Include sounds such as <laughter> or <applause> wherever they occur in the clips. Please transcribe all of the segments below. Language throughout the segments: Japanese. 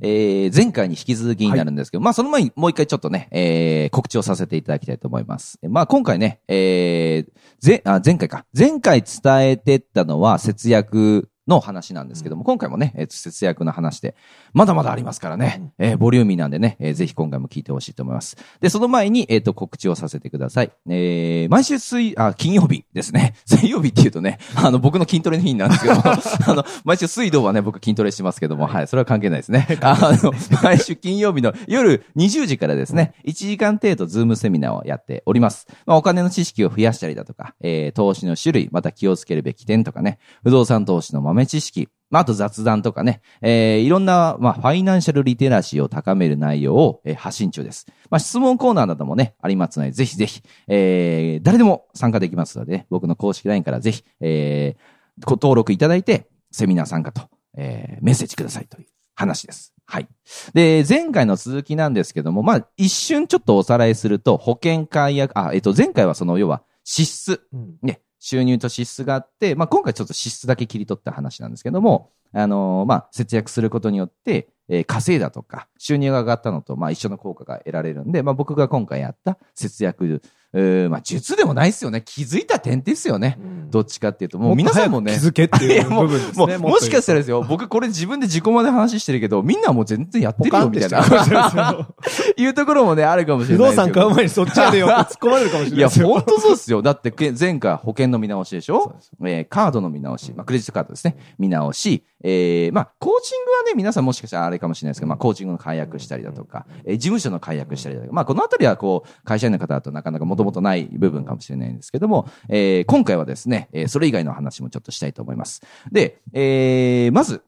えー、前回に引き続きになるんですけど、まあその前にもう一回ちょっとね、えー、告知をさせていただきたいと思います。まあ今回ね、えー、ぜ、あ、前回か。前回伝えてったのは節約の話なんですけども、今回もね、えー節約の話で、まだまだありますからね、えーボリューミーなんでね、えーぜひ今回も聞いてほしいと思います。で、その前に、えっ、と、告知をさせてください。えー、毎週水、あ、金曜日ですね。<laughs> 水曜日って言うとね、あの、僕の筋トレの日なんですけども、<laughs> あの、毎週水道はね、僕筋トレしてますけども、はい、それは関係ないですね。<laughs> あの、毎週金曜日の夜20時からですね、1時間程度ズームセミナーをやっております。まあ、お金の知識を増やしたりだとか、えー、投資の種類、また気をつけるべき点とかね、不動産投資の豆知識、まあ、あと雑談とかね、えー、いろんな、まあ、ファイナンシャルリテラシーを高める内容を、えー発信中です。まあ、質問コーナーなどもね、ありますので、ぜひぜひ、えー、誰でも参加できますので、ね、僕の公式 LINE からぜひ、えー、ご登録いただいて、セミナー参加と、えー、メッセージくださいという話です。はい。で、前回の続きなんですけども、まあ、一瞬ちょっとおさらいすると、保険解約、あ、えっと、前回はその、要は、支出。うんね、収入と支出があって、まあ、今回ちょっと支出だけ切り取った話なんですけども、あのーまあ、節約することによって、えー稼いだとか、収入が上がったのと、まあ、一緒の効果が得られるんで、まあ、僕が今回やった節約、えーまあ、術でもないですよね。気づいた点ですよね。どっちかっていうと、もう皆さんもね。気づけっていうう部分ですね。もう、もしかしたらですよ、僕これ自分で自己まで話してるけど、みんなはもう全然やってるよ、みたいな。<laughs> いうところもね、あるかもしれ不ないですけど。動産買う前にそっちやでよ突っ込まれるかもしれないいや。本当そうですよ。だって、け前回保険の見直しでしょ？えーカードの見直し、まあ、クレジットカードですね。見直し、えー、まあ、コーチングはね、皆さんもしかしたらあれかもしれないですけど、まあ、コーチングの解約したりだとか、えー事務所の解約したりだとか、まあ、このあたりはこう、会社員の方だとなかなかもともとない部分かもしれないんですけども、えー、今回はですね、えー、それ以外の話もちょっとしたいと思います。で、えー、まず、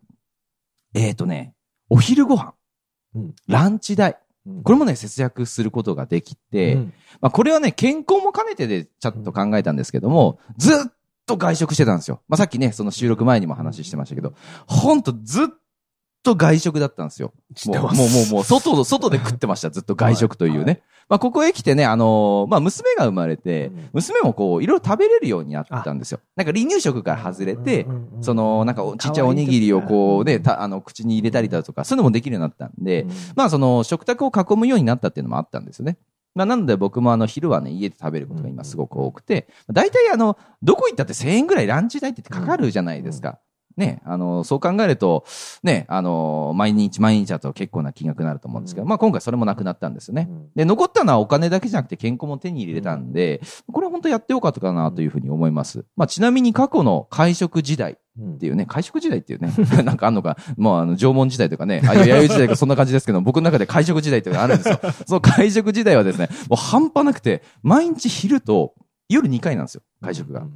えっ、とね、お昼ご飯、うん。ランチ代、うん。これもね、節約することができて、うん。まあ、これはね、健康も兼ねてでちょっと考えたんですけども、ずっと外食してたんですよ。まあ、さっきね、その収録前にも話してましたけど、ほんとずっと外食だったんですよ。もう、もう、もう、外の、外で食ってました。ずっと外食というね。はいはいまあ、ここへ来てね、あのーまあ、娘が生まれてうん、娘もこう、いろいろ食べれるようになったんですよ。なんか離乳食から外れて、うんうんうんその、なんかお、ちっちゃいおにぎりをこうね、たあの、口に入れたりだとか、そういうのもできるようになったんで、まあその食卓を囲むようになったっていうのもあったんですよね。まあなので僕もあの昼はね、家で食べることが今すごく多くて、大体あの、どこ行ったって1000円ぐらいランチ代ってかかるじゃないですか。ね、あの、そう考えると、ね、あの、毎日毎日だと結構な金額になると思うんですけど、まあ今回それもなくなったんですよね。で、残ったのはお金だけじゃなくて健康も手に入れたんで、これは本当やってよかったかなというふうに思います。まあちなみに過去の会食時代、うんっていうね、会食時代っていうね、<laughs> なんかあんのか、もうあの、縄文時代とかね、あ、いや弥生時代とかそんな感じですけど、僕の中で会食時代っていうのがあるんですよ。その会食時代はですね、もう半端なくて、毎日昼と夜2回なんですよ、会食が。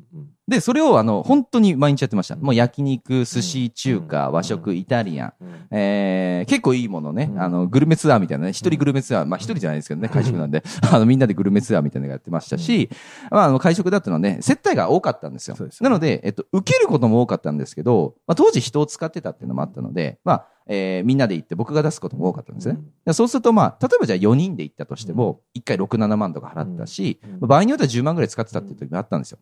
で、それをあの、本当に毎日やってました。もう焼肉、寿司、中華、和食、イタリアン。えー、結構いいものね、あの、グルメツアーみたいなね、一人グルメツアー、まあ一人じゃないですけどね、会食なんで、<laughs> あの、みんなでグルメツアーみたいなのがやってましたし、まああの、会食だったのはね、接待が多かったんですよ。なので、えっと、受けることも多かったんですけど、まあ当時人を使ってたっていうのもあったので、まあ、えーみんなで行って僕が出すことも多かったんですね。でそうすると、まあ、例えばじゃあ4人で行ったとしても、1回6、7万とか払ったし、場合によっては10万ぐらい使ってたっていう時もあったんですよ。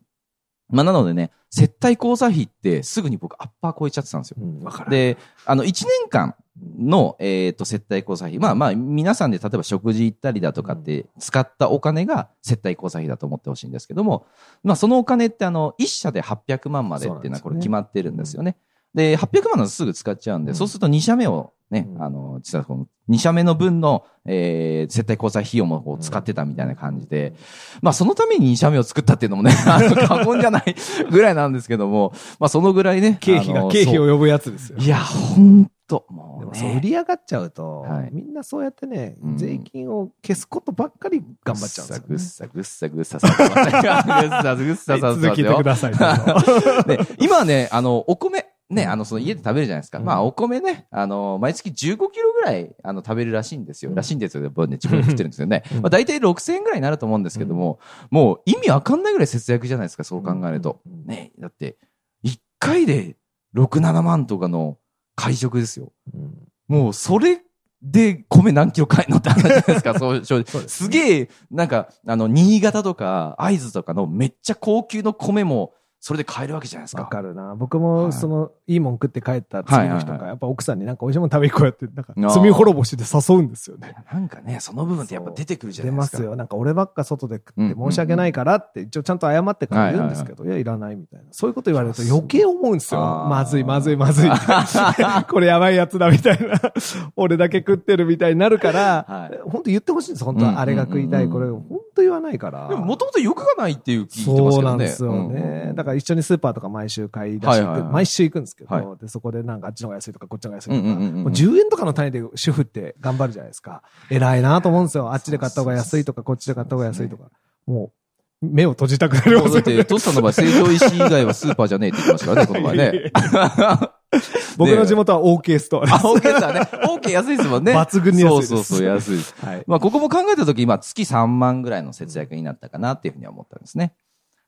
まあ、なのでね、接待交際費ってすぐに僕アッパー超えちゃってたんですよ。うん。で、あの、1年間の、えっ、と、接待交際費。まあまあ、皆さんで例えば食事行ったりだとかって使ったお金が接待交際費だと思ってほしいんですけども、まあそのお金ってあの、1社で800万までっていうのはこれ決まってるんですよね。で、800万のすぐ使っちゃうんで、そうすると2社目をね、あの、実はこの2社目の分の、えー、接待交際費用もこう使ってたみたいな感じで、まあそのために2社目を作ったっていうのもね、<laughs> あの、過言じゃないぐらいなんですけども、まあそのぐらいね。経費が、経費を呼ぶやつですよ。いや、ほんと、もうでもそう売ね。り上がっちゃうと、はいみんなそうやってね、うん税金を消すことばっかり頑張っちゃうんですよ、ぐっさぐっさぐっさぐっささってますねぐっさぐっささってますよ続けてください。どうぞで、今はね、あの、お米、ね、あの、その家で食べるじゃないですか。うんまあ、お米ね、あの、毎月15キロぐらい、あの、食べるらしいんですよ。らしいんですよ。僕ね、自分で食ってるんですよね。うんまあ、大体6000円ぐらいになると思うんですけども、もう意味わかんないぐらい節約じゃないですか、そう考えると。うんね、だって、1回で6、7万とかの会食ですよ。うんもう、それで米何キロ買えんのって話じゃないですか、<laughs> そう、正直そうすげえ、なんか、あの、新潟とか、会津とかのめっちゃ高級の米も、それで買えるわけじゃないですわか。かるな。僕も、はいその、いいもん食って帰った次の日とか、はいはいはいやっぱ奥さんになんか美味しいもん食べ行こうよって、なんか罪滅ぼしで誘うんですよね。なんかね、その部分ってやっぱ出てくるじゃ出ないでか。ますすよ。なんか俺ばっか外で食うんって申し訳ないからって、一応ちゃんと謝ってから言うんですけど、いや、いらないみたいな。そういうこと言われると余計思うんですよ。まずい、まずい、まずい。<laughs> これやばいやつだみたいな。俺だけ食ってるみたいになるから、はい本当言ってほしいんです。本当うんはあれが食いたい。うんこれ、本当言わないから。でも、もともと欲がないっていう聞いてますけどね。そうなんですよね。うんだから一緒にスーパーとか毎週買い出しはいはいはい行く、毎週行くんですけはど、で、そこでなんかあっちの方が安いとかこっちの方が安いとか、うんうんうんうんもう10円とかの単位で主婦って頑張るじゃないですか。偉いなと思うんですよ。あっちで買った方が安いとか、こっちで買った方が安いとか。もう、目を閉じたくなりますよもうだって、トスさんの場合、成城石井以外はスーパーじゃねえって言ってましたからね、この前ね。<laughs> <laughs> 僕の地元は OK ストアであ、す。OK ですわね。OK 安いですもんね。抜群に安いですそうそうそう、安いです。はい。まあ、ここも考えたとき、今、月3万ぐらいの節約になったかなっていうふうには思ったんですね。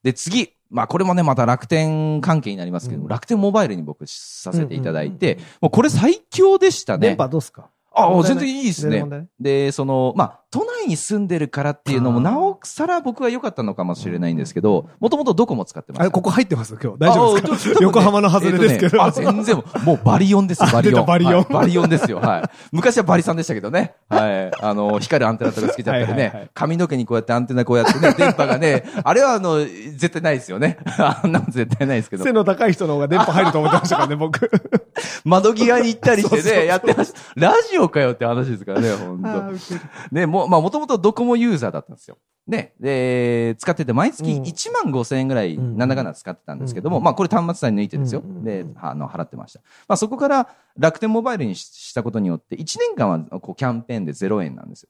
で、次。まあ、これもね、また楽天関係になりますけども、うん楽天モバイルに僕させていただいてもうこれ最強でしたね。電波どうすか？あ、全然いいですねで、その、まあ、都内に住んでるからっていうのも、なおさら僕は良かったのかもしれないんですけど、もともとどこも使ってました。ここ入ってます今日。大丈夫ですか？ね横浜の外れですけど。えっとねあ、全然、もうバリオンですよ、バリオン。バリオンはいバリオンですよ、はい。昔はバリ3でしたけどね。はい。あの、光るアンテナとかつけちゃったりはいはいはいね。髪の毛にこうやってアンテナこうやってね、電波がね、あれはあの、絶対ないですよね。<laughs> あんなの絶対ないですけど背。の高い人の方が電波入ると思ってましたからね、僕。<laughs> 窓際に行ったりしてそうそうそうね、やってました。ラジオかよって話ですからね、本当ね、もう、まあ、もともとドコモユーザーだったんですよ。ね。で、使ってて、毎月うん1万5千円ぐらい、うんなんだかんだ使ってたんですけども、うんまあ、これ端末さんに抜いてですよ。うんで、あの、払ってました。まあ、そこから楽天モバイルにししたことによって、1年間は、こう、キャンペーンで0円なんですよ。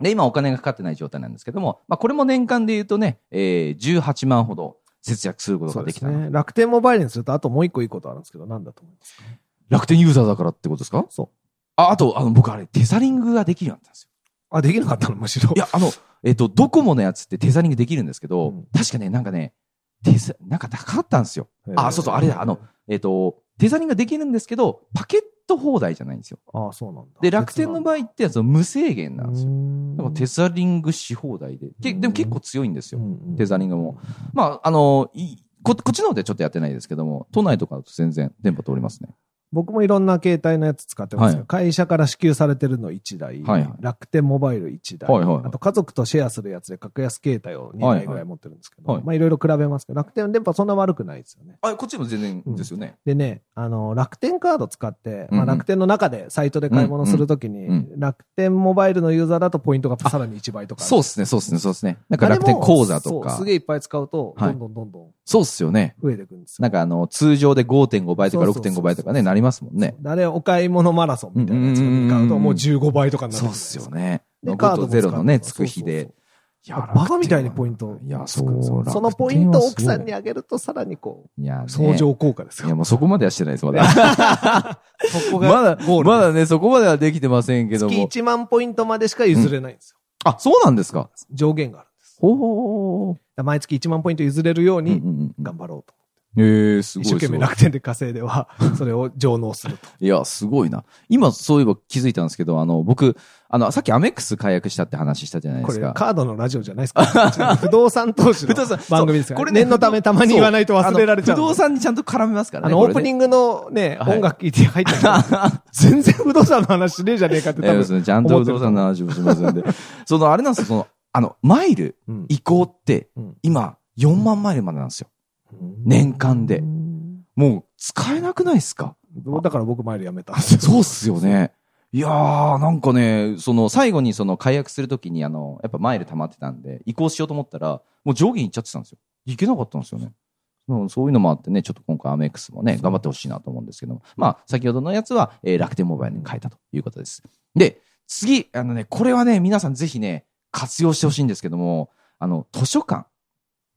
で、今お金がかかってない状態なんですけども、まあ、これも年間で言うとね、えー、18万ほど節約することができたな。ですね。楽天モバイルにすると、あともう一個いいことあるんですけど、なんだと思いますか楽天ユーザーだからってことですか？そう。あ、あと、あの、僕あれ、テザリングができるようになったんですよ。あ、できなかったの？<laughs> むしろ。いや、あの、えっ、と、ドコモのやつってテザリングできるんですけど、うん確かね、なんかね、テザ、なんか高かったんですよ。あ、そうそう、あれだ、あの、えっ、と、テザリングができるんですけど、パケット放題じゃないんですよ。あそうなんだ。で、楽天の場合ってやつは無制限なんですよ。からテザリングし放題で。けでも結構強いんですよ。テザリングも。も。まあ、あの、こ、こっちの方ではちょっとやってないですけども、都内とかだと全然電波通りますね。僕もいろんな携帯のやつ使ってますよはい会社から支給されてるの1台、はいはい楽天モバイル1台、はいはいはいあと家族とシェアするやつで格安携帯を2台ぐらい持ってるんですけど、はいはいまあいろいろ比べますけど、楽天の電波そんな悪くないですよね。あ、こっちも全然ですよね。でね、あの、楽天カード使って、うんうんまあ楽天の中でサイトで買い物するときに、うんうん楽天モバイルのユーザーだとポイントがさらに1倍とか。そうですね、そうですね、そうですね。なんか楽天口座とそうか。すげえいっぱい使うと、はいどんどんどんどんそうっすよね。増えていくんですよ。なんかあの、通常で5.5倍とかそうそうそうそう6.5倍とかね、なりますもんね。あれ、お買い物マラソンみたいなやつに買うと、もう15倍とかになってそうっすよね。で5とカードも使う0のね、つく日で。いやバカみたいにポイントいや、つくんですよそう。そのポイントを奥さんにあげると、さらにこごいいや、相乗効果ですいや、よ。もうそこまではしてないです、まだ。そ <laughs> こまだ、まだね、そこまではできてませんけど月も。1万ポイントまでしか譲れないんですよ。あ、そうなんですか上限があるんです。ほうほうほ毎月1万ポイント譲れるようにうん頑張ろうと。ええ、すごい。一生懸命楽天で稼いでは、<laughs> それを上納すると。いや、すごいな。今、そういえば気づいたんですけど、あの、僕、あの、さっきアメックス解約したって話したじゃないでこれ、すか。カードのラジオじゃないですか。<laughs> 不動産投資の不動産番組ですから。そうこれね念のためたまに言わないと忘れられちゃう。不動産にちゃんと絡めますからね。あの、オープンニングのね、はい音楽聴いて入った人 <laughs> 全然不動産の話しねえじゃねえかって多分。えーそうですねちゃんと不動産の話もしますんで。その、あれなんですよ、その、あの、マイルうん移行ってうん、今、4万マイルまでなんですよ。年間でもう、使えなくないですか？だから僕マイルやめたんですよ。そうっすよね。いやー、なんかね、その、最後にその、解約するときに、あの、やっぱマイル溜まってたんで、移行しようと思ったら、もう上限行っちゃってたんですよ。行けなかったんですよね。うんそういうのもあってね、ちょっと今回アメックスもね、頑張ってほしいなと思うんですけども。まあ、先ほどのやつは、えー楽天モバイルに変えたということです。で、次、あのね、これはね、皆さんぜひね、活用してほしいんですけども、あの、図書館、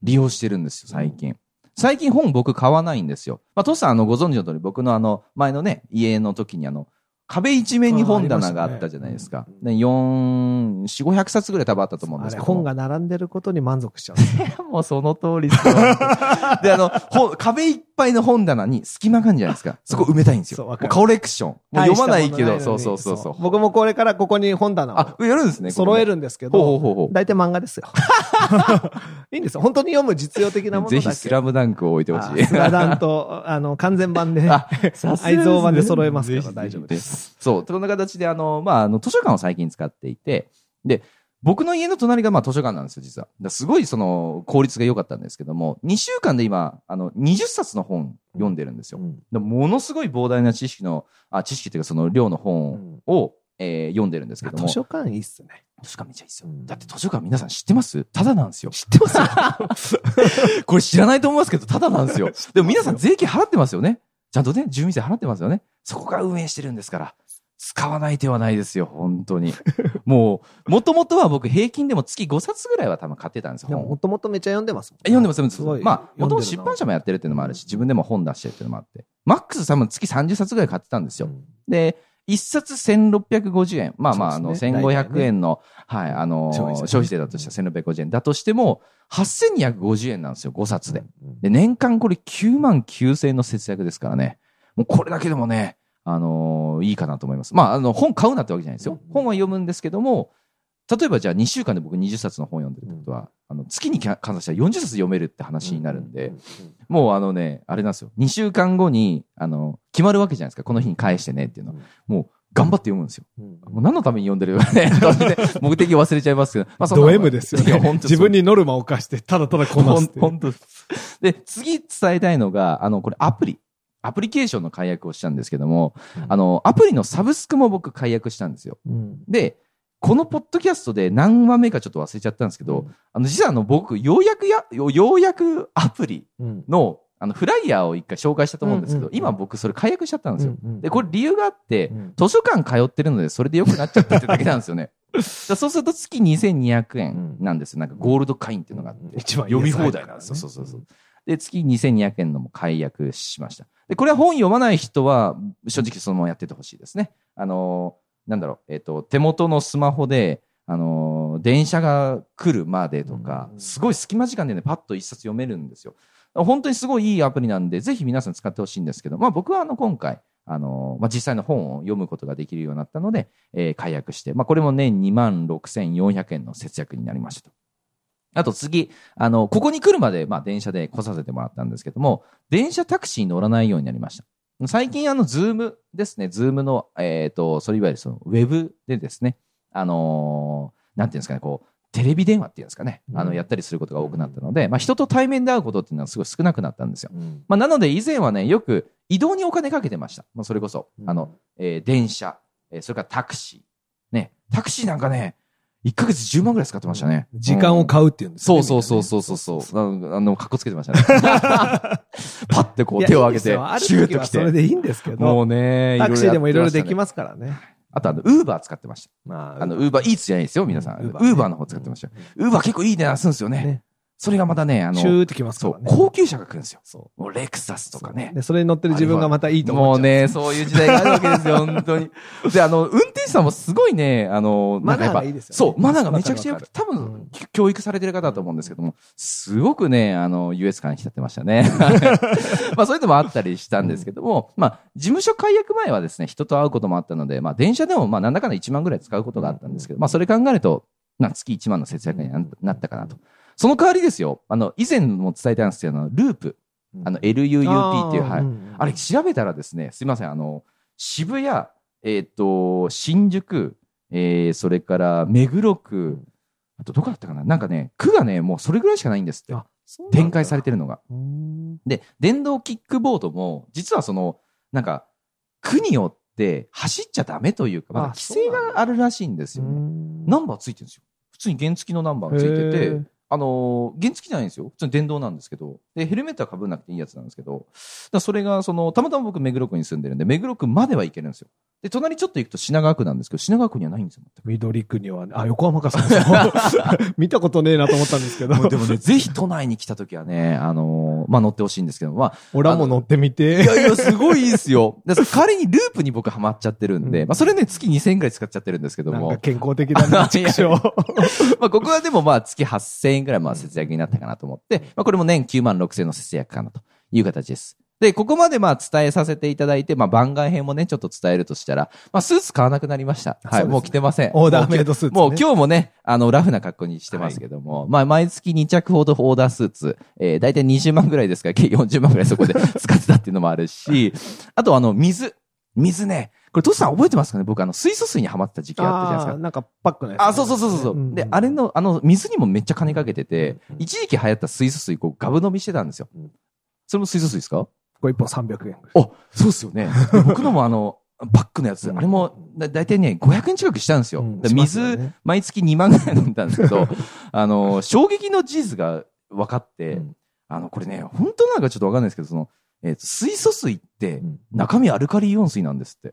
利用してるんですよ、最近。最近本僕買わないんですよ。まあ、トシさんあの、ご存知の通り僕のあの、前のね、家の時にあの、壁一面に本棚があったじゃないですか。で、4、4、500冊ぐらい多分あったと思うんですけども。本が並んでることに満足しちゃう。<laughs> もうその通りですよ。で、あの、ほ壁いっぱいの本棚に隙間があるんじゃないですか。そこ埋めたいんですよ。コレクション。もう読まないけど、そうそうそうそう。僕もこれからここに本棚あを、やるんですね。揃える。るんですけど、ほうほう。大体漫画ですよ。<laughs> いいんですよ。本当に読む実用的なものだけ。ぜひスラムダンクを置いてほしい。あスラダンと、あの、完全版でね、<laughs> 愛蔵版で揃えますから大丈夫です。そう。こんな形で、あの、まあ、あの、図書館を最近使っていて、で、僕の家の隣がまあ図書館なんですよ、実は。すごいその効率が良かったんですけども、2週間で今、あの、20冊の本読んでるんですよ。うんでものすごい膨大な知識の、あ、知識っていうかその量の本を、えー読んでるんですけども。図書館いいっすね。図書館めっちゃいいですよ。うんだって図書館皆さん知ってます？ただなんですよ。知ってますよ。<laughs> これ知らないと思いますけど、ただなんですよ。でも皆さん税金払ってますよね。ちゃんとね、住民税払ってますよね。そこが運営してるんですから。使わない手はないですよ、本当に。<laughs> もう、もともとは僕平均でも月5冊ぐらいは多分買ってたんですよ。でも、ともとめっちゃ読んでますもん。読んでます、読んでます。まあ、もともと出版社もやってるっていうのもあるし、自分でも本出してるっていうのもあって。マックス多分月30冊ぐらい買ってたんですよ。うんで、一冊1650円。まあまあ、あの、そうですね1500円の、はい、あの、消費税だとしたら1650円だとしても、8250円なんですよ、5冊で。うんで、年間これ9万9000円の節約ですからね。もうこれだけでもね、あのーいいかなと思います。まあ、あの、本買うなってわけじゃないですよ。本は読むんですけども、例えばじゃあ2週間で僕20冊の本読んでるってことは、あの、月に換算したら40冊読めるって話になるんで、もうあのね、あれなんですよ。2週間後に、あの、決まるわけじゃないですか。この日に返してねっていうのは。もう、頑張って読むんですよ。うんもう何のために読んでるかね、<laughs> 目的忘れちゃいますけど。まあド M ですよね。自分にノルマを課して、ただただこなす。本当ですで、次伝えたいのが、あの、これアプリ。アプリケーションの解約をしたんですけども、あの、アプリのサブスクも僕解約したんですよ。うんで、このポッドキャストで何話目かちょっと忘れちゃったんですけど、うんあの、実はあの、僕、ようやくや、よようやくアプリうんの、あの、フライヤーを一回紹介したと思うんですけど、うんうんうん今僕それ解約しちゃったんですよ。うんうんで、これ理由があって、うん図書館通ってるので、それで良くなっちゃったってだけなんですよね。<laughs> そうすると月2200円なんですよ。なんかゴールド会員っていうのがあって。一番読み放題なんですよ。そうそうそう。で、月2200円のも解約しました。で、これは本読まない人は、正直そのままやっててほしいですね。あのーなんだろう、えっ、と、手元のスマホで、あのー電車が来るまでとかう、んすごい隙間時間でね、パッと一冊読めるんですよ。本当にすごいいいアプリなんで、ぜひ皆さん使ってほしいんですけど、まあ僕はあの今回、あのまあ実際の本を読むことができるようになったので、えー解約して、まあこれも年2万6400円の節約になりましたと。あと次、あの、ここに来るまで、まあ電車で来させてもらったんですけども、電車タクシーに乗らないようになりました。最近あの、 Zoom ですね、 Zoom の、えっ、と、それいわゆるその、ウェブでですね、あのーなんていうんですかね、こう、テレビ電話っていうんですかね、あの、うんやったりすることが多くなったので、まあ人と対面で会うことっていうのはすごい少なくなったんですよ。うん。まあなので以前はね、よく移動にお金かけてました。まあそれこそ、うん。あの、えー電車、えーそれからタクシー。ね、タクシーなんかね、1ヶ月10万ぐらい使ってましたね。時間を買うっていうんですそねうそうそうそうそうそう。ああの、かっこつけてましたね。<laughs> パッてこう手を挙げて、シューッと来て。それでいいんですけもど、うね、タクシーでもいろいろできす。ますからね。あとあの、ウーバー使ってました。まあの、ウーバーイーツじゃないですよ、皆さん。ウーバーの方使ってました。ウーバー結構いい値段するんですよね。ねそれがまたね、あの、シューってきますそう、からね。高級車が来るんですよ。そもうレクサスとかね。で、それに乗ってる自分がまたいいと思っちゃもうね、そういう時代があるわけですよ、<laughs> 本当に。で、あの、運転手さんもすごいね、あの、マナーがいいですよねそう、マナーがめちゃくちゃ良くて、多分うん、教育されてる方だと思うんですけども、すごくね、あの、優越感に浸ってましたね。<laughs> <laughs> まあ、そういうのもあったりしたんですけども、まあ、事務所解約前はですね、人と会うこともあったので、まあ、電車でも、まあ、なんだかんだ1万ぐらい使うことがあったんですけど、まあ、それ考えると、まあ、月1万の節約にななったかなと。その代わりですよ、あの、以前も伝えたんですけど、あのループ、あの、LUUP っていう、はい。あれ調べたらですね、すいません、あの、渋谷、えっ、と、新宿、えー、それから目黒区、あとどこだったかな？なんかね、区がね、もうそれぐらいしかないんですって。展開されてるのが。る。で、電動キックボードも、実はその、なんか、区によって走っちゃダメというか、まだあ規制があるらしいんですよね。ナンバーついてるんですよ。普通に原付きのナンバーがついてて、あのー原付きじゃないんですよ。普通に電動なんですけど。で、ヘルメットは被んなくていいやつなんですけど。それが、その、たまたま僕目黒区に住んでるんで、目黒区までは行けるんですよ。で、隣ちょっと行くと品川区なんですけど、品川区にはないんですよ。緑区には、あ、横浜か、そうそう見たことねえなと思ったんですけど。でもね、ぜひ都内に来た時はね、あのーまあ、乗ってほしいんですけど、まあ、俺はもう乗ってみいて。やいや、すごいいいですよ。で仮にループに僕ハマっちゃってるんで、うんまあ、それね、月2000円くらい使っちゃってるんですけどもなんか、健康的だな、畜生。<laughs> まあ、ここはでもまあ、月8000円くらいまあ節約になったかなと思って、まあ、これも年9万6000円の節約かなという形です。で、ここまでまあ伝えさせていただいて、まあ番外編もね、ちょっと伝えるとしたら、まあスーツ買わなくなりました。はい、ねもう着てません。オーダーメイドスーツねもう今日もね、あの、ラフな格好にしてますけども、まあ毎月2着ほどオーダースーツ、えー、大体20万ぐらいですから、計40万ぐらいそこで <laughs> 使ってたっていうのもあるし、あとあの、水。水ね。これ、トシさん覚えてますかね？僕あの、水素水にハマってた時期あったじゃないですか。なんかパックのやつ。あ、そうそうそうそう。うんで、あれの、あの、水にもめっちゃ金かけててうん、一時期流行った水素水、こう、ガブ飲みしてたんですようん。それも水素水ですか？これ一本300円。あ、そうっすよね。で僕のもあの、パックのやつ、うんあれも、だだいたいね、500円近くしたんですよ。水、ね毎月2万ぐらい飲んだんですけど、あの、衝撃の事実が分かって、うんあの、これね、本当なのかちょっと分かんないですけど、その、えーと水素水ってうん、中身アルカリイオン水なんですって。っ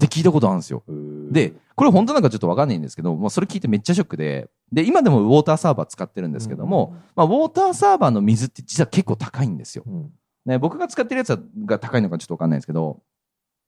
て聞いたことあるんですよ。で、これ本当なんかちょっとわかんないんですけど、もうそれ聞いてめっちゃショックで、で、今でもウォーターサーバー使ってるんですけども、まあ、ウォーターサーバーの水って実は結構高いんですよ。うん、ね、僕が使ってるやつが高いのかちょっとわかんないんですけど、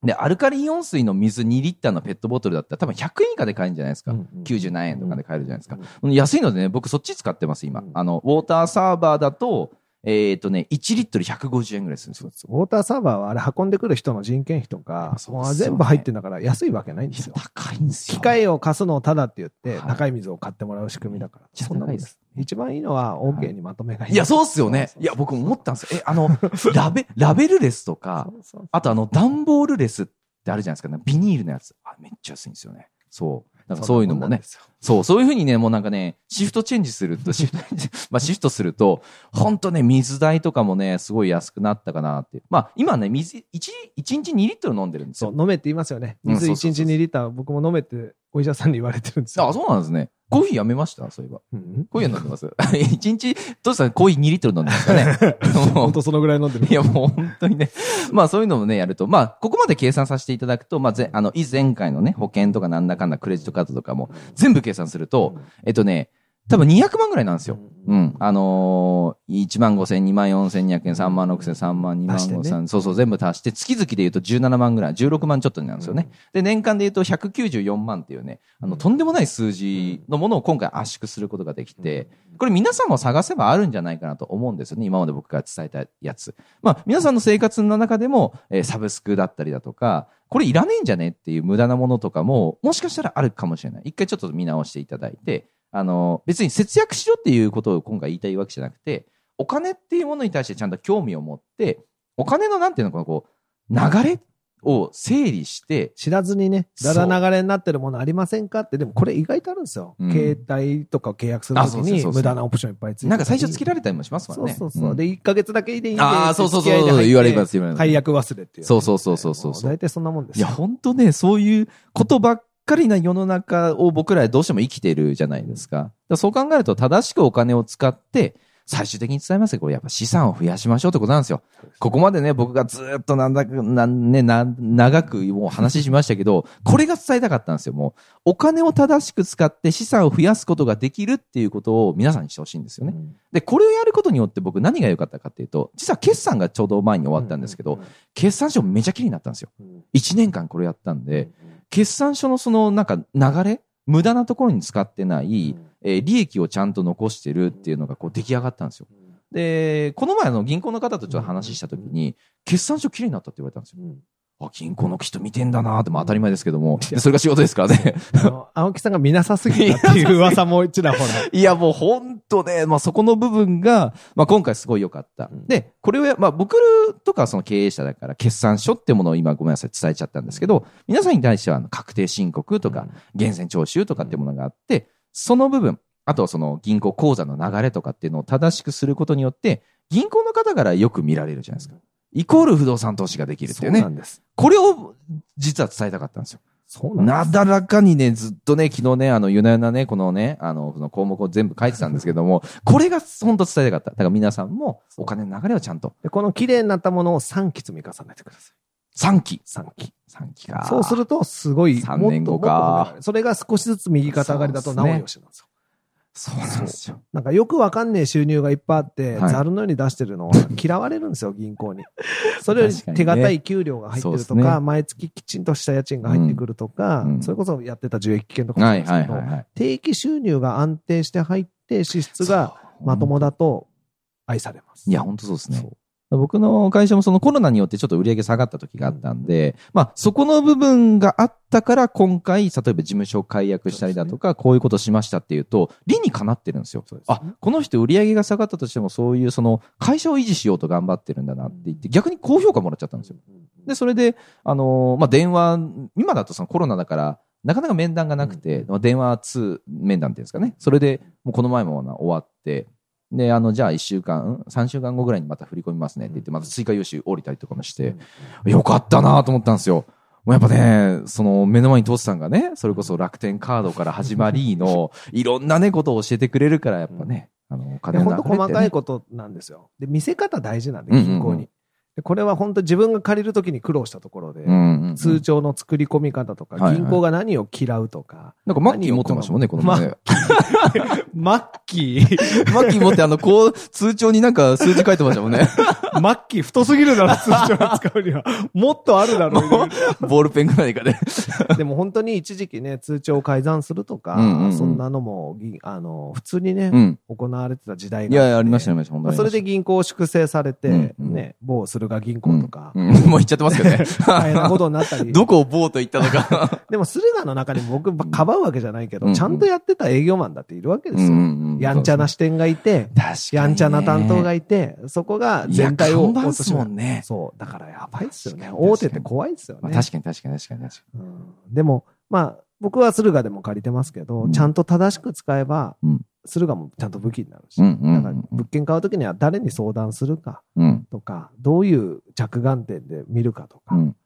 で、アルカリイオン水の水2リッターのペットボトルだったら多分100円以下で買えるんじゃないですか。90何円とかで買えるじゃないですか。安いのでね、僕そっち使ってます、今。うんあの、ウォーターサーバーだと、えっ、とね、1リットル150円ぐらいするんですよ。ウォーターサーバーはあれ運んでくる人の人件費とか、ね全部入ってんだから安いわけないんですよ。高いんですよ。機械を貸すのをただって言って、はい高い水を買ってもらう仕組みだから。そんなもんです。一番いいのは OK にまとめがいい。いや、そうっすよね。いや、僕思ったんですよ。え、あの、<laughs> ラベ、ラベルレスとか、そうそうあとあの、段ボールレスってあるじゃないですか、ね。ビニールのやつ。あ、めっちゃ安いんですよね。そう。なんかそういうのもね。そう、そういうふうにね、もうなんかね、シフトチェンジすると、<laughs> シフト、まあシフトすると、ほんとね、水代とかもね、すごい安くなったかなって。まあ今ね、水、1、一日2リットル飲んでるんですよ。飲めって言いますよね。うん水1そうそうそう日2リッター、僕も飲めってお医者さんに言われてるんですよ。あ、そうなんですね。コーヒーやめました？そういえば。うん？コーヒー飲んでます？<laughs> 一日、どうしたらコーヒー2リットル飲んでますかね？<laughs> 本当そのぐらい飲んでる。いや、もう本当にね。まあそういうのもね、やると、まあ、ここまで計算させていただくと、まあ、ぜ、あの、以前回のね、保険とかなんだかんだクレジットカードとかも、全部計算すると、えっとね、多分200万ぐらいなんですよ。うん。あのー、1万5千、2万4千200円、3万6千、3万2万5足して千、そうそう、全部足して、月々で言うと17万ぐらい、16万ちょっとになるんですよね。で、年間で言うと194万っていうね、あの、とんでもない数字のものを今回圧縮することができて、これ皆さんも探せばあるんじゃないかなと思うんですよね。今まで僕が伝えたやつ。まあ、皆さんの生活の中でも、えーサブスクだったりだとか、これいらねえんじゃねっていう無駄なものとかも、もしかしたらあるかもしれない。一回ちょっと見直していただいて、あの、別に節約しろっていうことを今回言いたいわけじゃなくて、お金っていうものに対してちゃんと興味を持って、お金のなんていうのかな、こう、流れを整理して、知らずにね、そうだら流れになってるものありませんかって、でもこれ意外とあるんですよ。うん携帯とか契約するときに無駄なオプションいっぱいついてなんか最初つけられれたりもしますからね。そうそうそう。んで、1ヶ月だけでいいんで。ああ、そうそうそう言われます、言われます。解約忘れっていう。そうそうそうそうそうも大体そんなもんですよ。いや、本当ね、そういうことばっかりな世の中を僕らどうしても生きてるじゃないですか。だからそう考えると正しくお金を使って、最終的に伝えますけど、これやっぱ資産を増やしましょうってことなんですよ。ここまでね、僕がずっとなんだか、なんね、な、長くもう話しましたけど、これが伝えたかったんですよ。もう、お金を正しく使って資産を増やすことができるっていうことを皆さんにしてほしいんですよね。で、これをやることによって僕何が良かったかっていうと、実は決算がちょうど前に終わったんですけど、決算書めちゃ綺麗になったんですよ。1年間これやったんで、決算書のそのなんか流れ無駄なところに使ってない、えー利益をちゃんと残してるっていうのがこう出来上がったんですよ。で、この前あの銀行の方とちょっと話したときに、決算書綺麗になったって言われたんですよ。あ、銀行の人見てんだなーって、まあ当たり前ですけども、でそれが仕事ですからね。青木さんが見なさすぎたっていう噂もちらほら。<laughs> いや、もう本当ね、まあそこの部分が、まあ今回すごい良かった。うんで、これをや、まあ僕とかその経営者だから決算書ってものを今ごめんなさい伝えちゃったんですけど、皆さんに対しては確定申告とか、源泉徴収とかってものがあって、その部分、あとはその銀行口座の流れとかっていうのを正しくすることによって、銀行の方からよく見られるじゃないですか。イコール不動産投資ができるっていうねそうな。んです。これを実は伝えたかったんですよ。そうなん。なだらかにね、ずっとね、昨日ね、あの、ゆなゆなね、このね、あの、その項目を全部書いてたんですけども、これが本当伝えたかった。だから皆さんもお金の流れをちゃんと。でこの綺麗になったものを3期積み重ねてください。3期。3期。3期か。そうすると、すごい、三年後かそれが少しずつ右肩上がりだと、なおよしなんですよ。そうなんですよ。なんかよくわかんねえ収入がいっぱいあって、はいざるのように出してるのは嫌われるんですよ、銀行に。<laughs> それより手堅い給料が入ってるとか、ね毎月きちんとした家賃が入ってくるとか、うんそれこそやってた受益権とかもですけど。定期収入が安定して入って、支出がまともだと愛されます。いや、本当そうですね。僕の会社もそのコロナによってちょっと売り上げ下がった時があったんで、まあそこの部分があったから今回、例えば事務所を解約したりだとか、こういうことしましたっていうと、理にかなってるんですよ。あ、この人売り上げが下がったとしてもそういうその会社を維持しようと頑張ってるんだなって言って、逆に高評価もらっちゃったんですよ。で、それで、あのーまあ、電話、今だとそのコロナだから、なかなか面談がなくて、まあ電話通面談っていうんですかね。それで、もうこの前もな終わって、で、あの、じゃあ一週間、ん三週間後ぐらいにまた振り込みますねって言って、また追加用紙降りたりとかもして、よかったなと思ったんですよ。もうやっぱね、その目の前にトスさんがね、それこそ楽天カードから始まりの、<laughs> いろんなね、ことを教えてくれるから、やっぱね、あの、お金の本当流れってね細かいことなんですよ。で、見せ方大事なんで、銀行に。でこれは本当自分が借りるときに苦労したところで、通帳の作り込み方とか、銀行が何を嫌うとか、なんかマッキー持ってましたもんね、この前ね。<laughs> マッキー、マッキー持ってあの、こう、通帳になんか数字書いてましたもんね。マッキー太すぎるだろ、<laughs> 通帳を使うには。もっとあるだろう、ボールペンぐらいかね。ろでも本当に一時期ね、通帳を改ざんするとか、そんなのも、ぎあの、普通にね、うん。行われてた時代がいやいや、ありましした、ありました、本当に。それで銀行を粛清されて、うんうんね、某駿河銀行とか、うん、うんもう言っちゃってますけどね。大変なことになったり。<laughs> どこをボーと言ったのか。でも、駿河の中にも僕、かばうわけじゃないけど、うんちゃんとやってた営業マンだっているわけですよ。うんうんうんやんちゃな視点がいて。やんちゃな担当がいて、そこが全体を落としまもんねそう。だからやばいっすよね。大手って怖いっすよまあ、ね。確かに確かに確かに確かうんでも、まあ、僕は駿河でも借りてますけど、うんちゃんと正しく使えばうん、駿河もちゃんと武器になるし、に。うんうんだから物件買うときには誰に相談するかうん。とか、どういう着眼点で見るかとか。うん。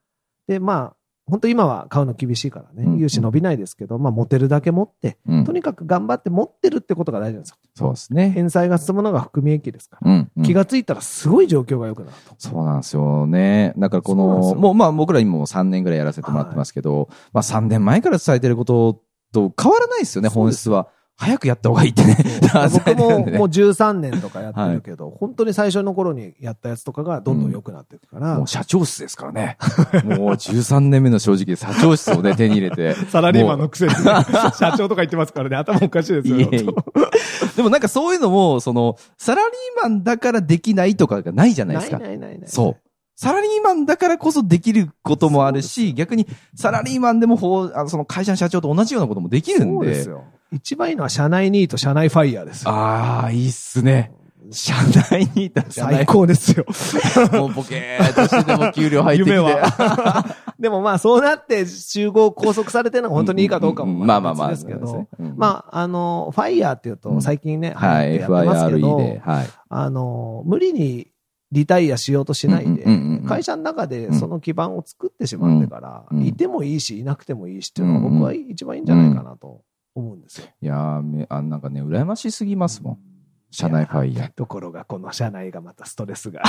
で、まあ、本当今は買うの厳しいからうんね、融資伸びないですけど、まあ、持てるだけ持って、うんとにかく頑張って持ってるってことが大事なんですよ。そうですね。返済が進むのが含み益ですから。うん。うん気がついたらすごい状況が良くなると。そうなんですよね。だからこの、もうまあ僕ら今も3年ぐらいやらせてもらってますけど、まあ3年前から伝えてることと変わらないですよね、本質は。早くやった方がいいってね。<laughs> 僕ももう13年とかやってるけど、本当に最初の頃にやったやつとかがどんどん良くなっていくから、もう社長室ですからね。もう13年目の正直社長室をね、<laughs> 手に入れて。サラリーマンのくせに、社長とか言ってますからね、頭おかしいですよ。いえいえでもなんかそういうのも、その、サラリーマンだからできないとかがないじゃないですか。ないないないない。そう。サラリーマンだからこそできることもあるし、逆にサラリーマンでもほうあのその会社の社長と同じようなこともできるんで。そうですよ。一番いいのは社内ニート、社内ファイヤーですよ。ああ、いいっすね。社内にいた最高ですよ。<laughs> もうボケーっとしてでも給料入ってきて。夢は。<laughs> でもまあそうなって集合拘束されてるのが本当にいいかどうかもまあまあまあ。別ですけど。まあ、あの、ファイヤーっていううんと、最近ね、はい、FIRE どで。はい。あの、無理にリタイアしようとしないで会社の中でその基盤を作ってしまってからう、んいてもいいし、いなくてもいいしっていうのが僕は一番いいんじゃないかなと思うんですよ。いやあ、なんかね、羨ましすぎますもん。社内ファイヤー。ところが、この社内がまたストレスが。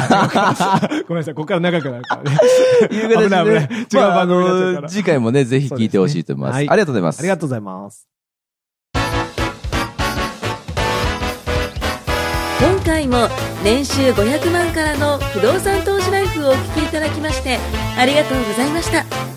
<laughs> ごめんなさい、ここから長くなるからね。<laughs> いう形で危ない危ない違うまあ番組になっちゃうからあの次回もね、ぜひ聞いてほしいと思いますねはいありがとうございます。ありがとうございます。今回も年収500万からの不動産投資ライフをお聞きいただきましてありがとうございました